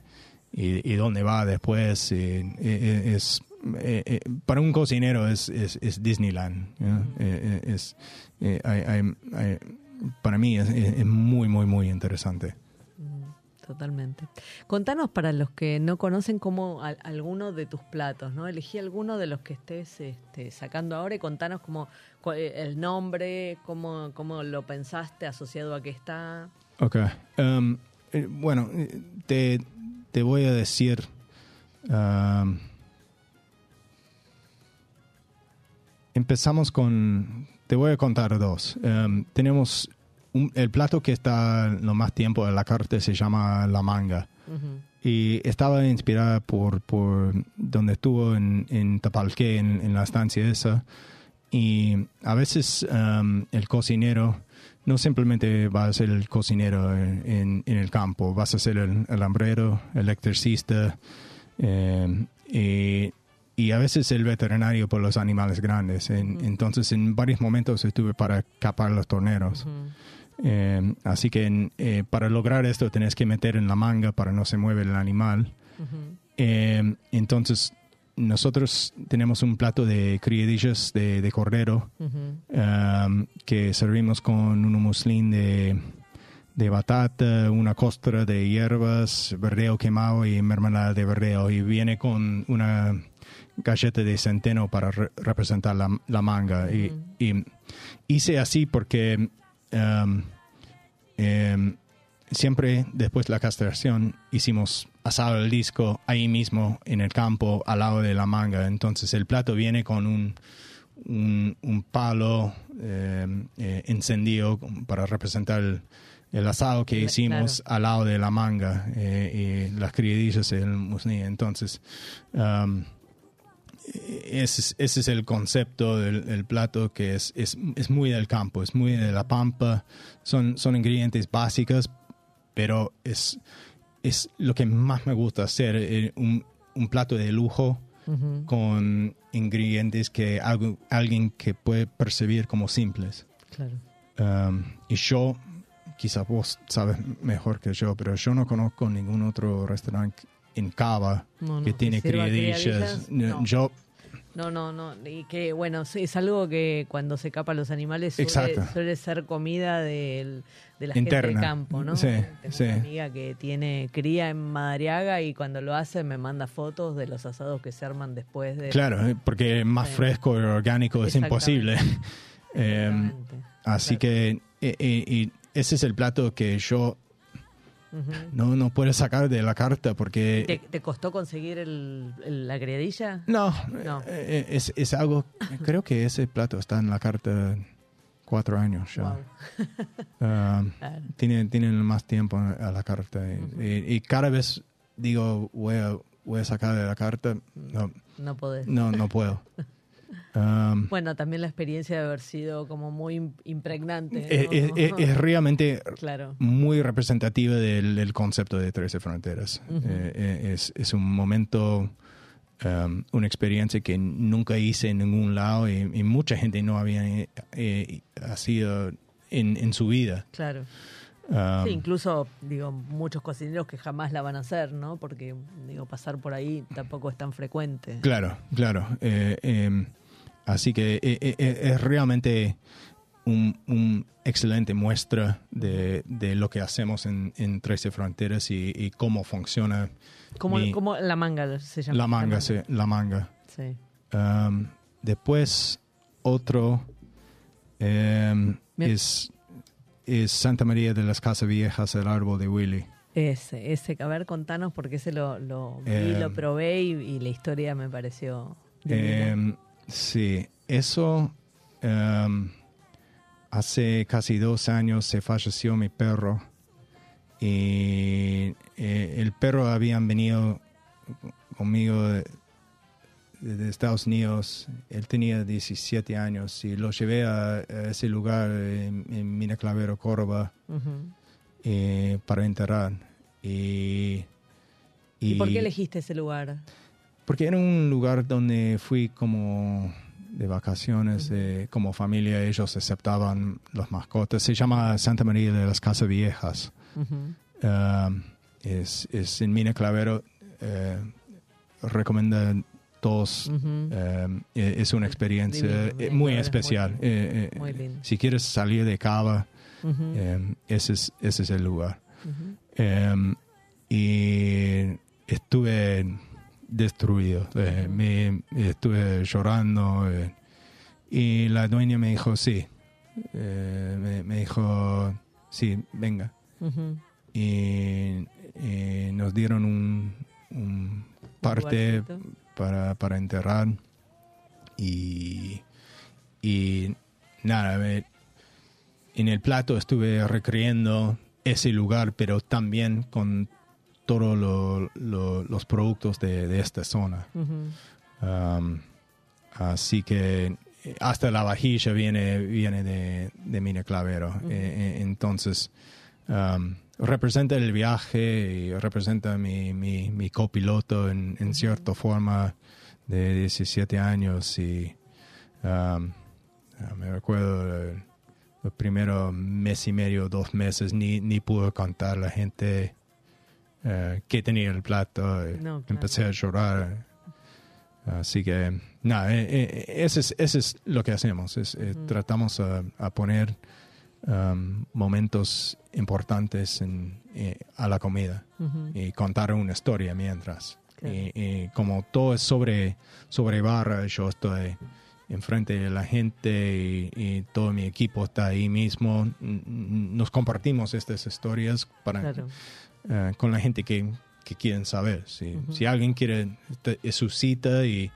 y- dónde va después. y- y- y es, eh, para un cocinero es, es, es Disneyland. es, eh, hay- hay- hay- para mí es, es muy, muy, muy interesante. Totalmente. Contanos para los que no conocen cómo al- alguno de tus platos, ¿no? Elegí alguno de los que estés este, sacando ahora y contanos cómo eh, el nombre, cómo, cómo lo pensaste, asociado a qué está. Ok. Um, eh, bueno, eh, te, te voy a decir. um, empezamos con. Te voy a contar dos. Um, tenemos un- el plato que está lo más tiempo en la carta se llama la manga. Y estaba inspirada por, por donde estuvo en, en Tapalqué, en, en la estancia esa. Y a veces um, el cocinero no simplemente va a ser el cocinero en, en- el campo, vas a ser el, el hambrero, el electricista eh, y, y a veces el veterinario por los animales grandes. En- Entonces en varios momentos estuve para capar los torneros. Eh, así que eh, para lograr esto tenés que meter en la manga para no se mueve el animal. Ujú. Eh, entonces nosotros tenemos un plato de criadillas de, de cordero Ujú. um, que servimos con un muslín de, de batata, una costra de hierbas, verdeo quemado y mermelada de verdeo. Y viene con una galleta de centeno para re- representar la, la manga. Y- y, hice así porque um, em, siempre después de la castración hicimos asado el disco ahí mismo en el campo al lado de la manga. Entonces el plato viene con un, un, un palo eh, eh, encendido para representar el, el asado que hicimos al lado de la manga eh, y las criadillas musni. Entonces, um, ese, es, ese es el concepto del, del plato que es, es, es muy del campo, es muy de la pampa. Son, son ingredientes básicos, pero es, es lo que más me gusta hacer, eh, un, un plato de lujo con ingredientes que algo- alguien que puede percibir como simples. Claro. Um, y yo, quizá vos sabes mejor que yo, pero yo no conozco ningún otro restaurante en Cava No, no, que tiene criadillas. no. Yo, No, no, no. Y que, bueno, es algo que cuando se capa los animales suele, ser comida del- de la gente del campo, ¿no? Sí, Tengo sí. una amiga que tiene cría en Madariaga y cuando lo hace me manda fotos de los asados que se arman después de... claro, eh, porque más Sí. fresco y orgánico es imposible. Exactamente. así que eh, eh, y ese es el plato que yo No, no puedo sacar de la carta porque... ¿Te, te costó conseguir el, el- la criadilla? No, No. eh, es, es algo, creo que ese plato está en la carta cuatro años ya. Wow. Ah, tienen más tiempo a la carta y, y- y cada vez digo voy a, voy a sacar de la carta, no, No podés. no, no puedo. Um, Bueno, también la experiencia de haber sido como muy im- impregnante. es, ¿no? es- es- es realmente Claro. muy representativa del, del concepto de 13 Fronteras. Ujú. Eh, eh, es, es un momento, um, una experiencia que nunca hice en ningún lado y, y mucha gente no había eh, eh, sido en, en su vida. Claro. Um, Sí, incluso, digo, muchos cocineros que jamás la van a hacer, ¿no? Porque, digo, pasar por ahí tampoco es tan frecuente. Claro, claro. Eh, eh, así que eh, eh, eh, es realmente un, un excelente muestra de, de lo que hacemos en, en 13 Fronteras y, y cómo funciona Como, mi- como la manga se llama. la manga. sí, la manga. Sí. Um, después, otro um, Bien. es, es Santa María de las Casas Viejas, el árbol de Willy. Ese, ese, a ver, contanos porque ese lo, lo vi, lo probé y, y la historia me pareció. Em, sí, eso em, hace casi dos años se falleció mi perro y eh, el perro habían venido conmigo de, de Estados Unidos. Él tenía 17 años y lo llevé a, ese lugar en, en Mina Clavero, Córdoba, eh, para enterrar. Y, ¿Y por qué elegiste ese lugar? Porque era un lugar donde fui como de vacaciones, eh, como familia, ellos aceptaban las mascotas. Se llama Santa María de las Casas Viejas. Um, es, es en Mina Clavero. Eh, recomienda todos. Um, eh, es una experiencia Divino, eh, muy es especial. muy- Eh, muy lindo. si quieres salir de Cava, eh, ese, es, ese es el lugar. Em, y estuve destruido. Eh, me, estuve llorando. eh, y la dueña me dijo, sí. Eh, me, me dijo, sí, venga. Y, y nos dieron un, un parte para, para enterrar. Y, y nada, me- en el plato estuve recreando ese lugar, pero también con todos lo- lo- los productos de, de esta zona. Um, así que hasta la vajilla viene, viene de, de Mina Clavero. Eh, eh, entonces, um, representa el viaje y representa mi, mi, mi copiloto en, en cierta forma de 17 años. Y um, ah, me recuerdo los primeros mes y medio, dos meses, ni, ni pude contar la gente eh, que tenía el plato. eh, No, claro. Empecé a llorar. Así que, nada, eh, eh, ese, es, ese es lo que hacemos. Es, Tratamos a, a poner um, momentos importantes en, a la comida y contar una historia mientras. Claro. Y, y como todo es sobre, sobre barra, yo estoy enfrente de la gente y, y todo mi equipo está ahí mismo. Nos compartimos estas historias para, Claro. Eh, con la gente que, que quieren saber. Si, si alguien quiere, su cita y,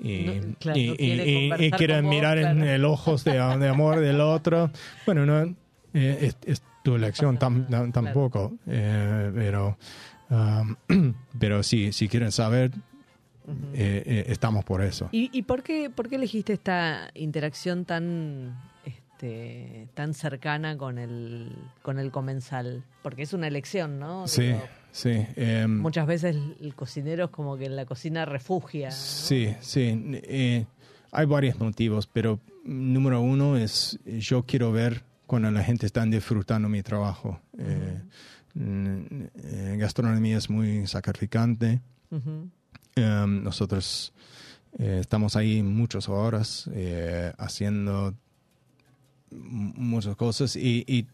y, No, claro, y- no quiere y- vos, mirar en el ojos de, de amor del otro, bueno, no eh, es, es tu elección tam- tam- tampoco, eh, pero, um, pero sí, si quieren saber, eh, eh, estamos por eso. ¿Y, y por, qué, por qué elegiste esta interacción tan este, tan cercana con el, con el comensal? Porque es una elección, ¿no? Sí, Digo, sí. em, Muchas veces el cocinero es como que en la cocina refugia. ¿no? Sí, sí. eh, hay varios motivos, pero número uno es yo quiero ver cuando la gente está disfrutando mi trabajo. Eh, eh, gastronomía es muy sacrificante. Um, nosotros eh, estamos ahí muchas horas eh, haciendo muchas cosas y,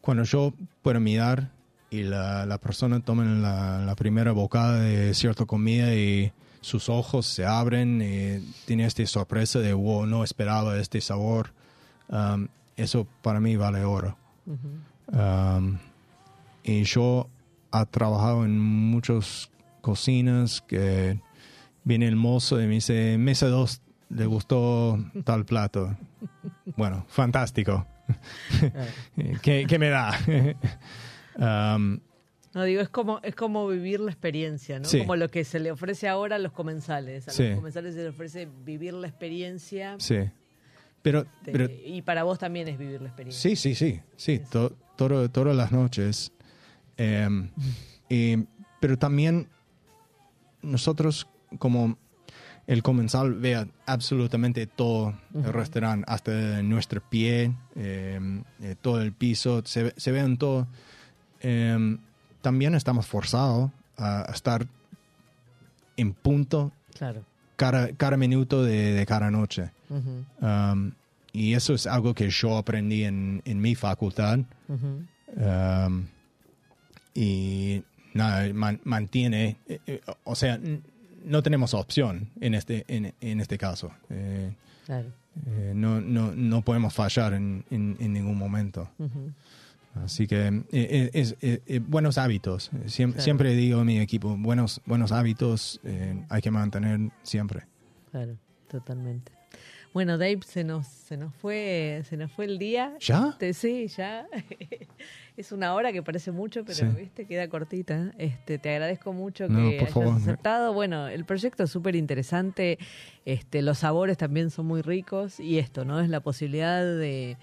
cuando yo puedo mirar y la, persona toma la, primera bocada de cierta comida y sus ojos se abren y tiene esta sorpresa de wow, no esperaba este sabor, um, eso para mí vale oro. Um, y yo he trabajado en muchas cocinas que viene el mozo y me dice, mesa 2, le gustó tal plato. Bueno, fantástico. ¿Qué, qué me da? Um, No, digo, es como, es como vivir la experiencia, ¿no? Sí. Como lo que se le ofrece ahora a los comensales. A Sí. los comensales se les ofrece vivir la experiencia. sí. Pero, y para vos también es vivir la experiencia. Sí, sí, sí, sí, to- todo- todas las noches. Y- pero también nosotros como el comensal vea absolutamente todo el restaurante, hasta nuestro pie, em, eh, todo el piso, se, ve- se vean todo. Em, también estamos forzados a estar en punto Claro. cada, cada minuto de, de cada noche. Um, y eso es algo que yo aprendí en, en mi facultad. Um, y nada, man- mantiene, eh, eh, o sea, no tenemos opción en este, en, en este caso. Eh, Claro. eh, no, no, no podemos fallar en, en- en ningún momento. Así que eh, es, buenos hábitos. Siem- Claro. Siempre digo a mi equipo, buenos, buenos hábitos hay que mantener siempre. Claro, totalmente. Bueno, Dave, se nos, se nos fue, se nos fue el día. ¿Ya? Este, sí, ya. es una hora que parece mucho, pero Sí. viste, queda cortita. Este, te agradezco mucho No, que hayas favor. aceptado. Bueno, el proyecto es súper interesante. Este, los sabores también son muy ricos y esto, ¿no? Es la posibilidad de,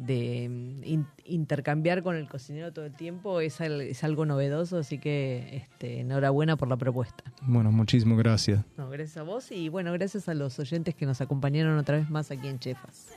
de mm, in- intercambiar con el cocinero todo el tiempo es, al- es algo novedoso, así que este, enhorabuena por la propuesta. Bueno, muchísimas gracias. No, gracias a vos y bueno, gracias a los oyentes que nos acompañaron otra vez más aquí en Chefas.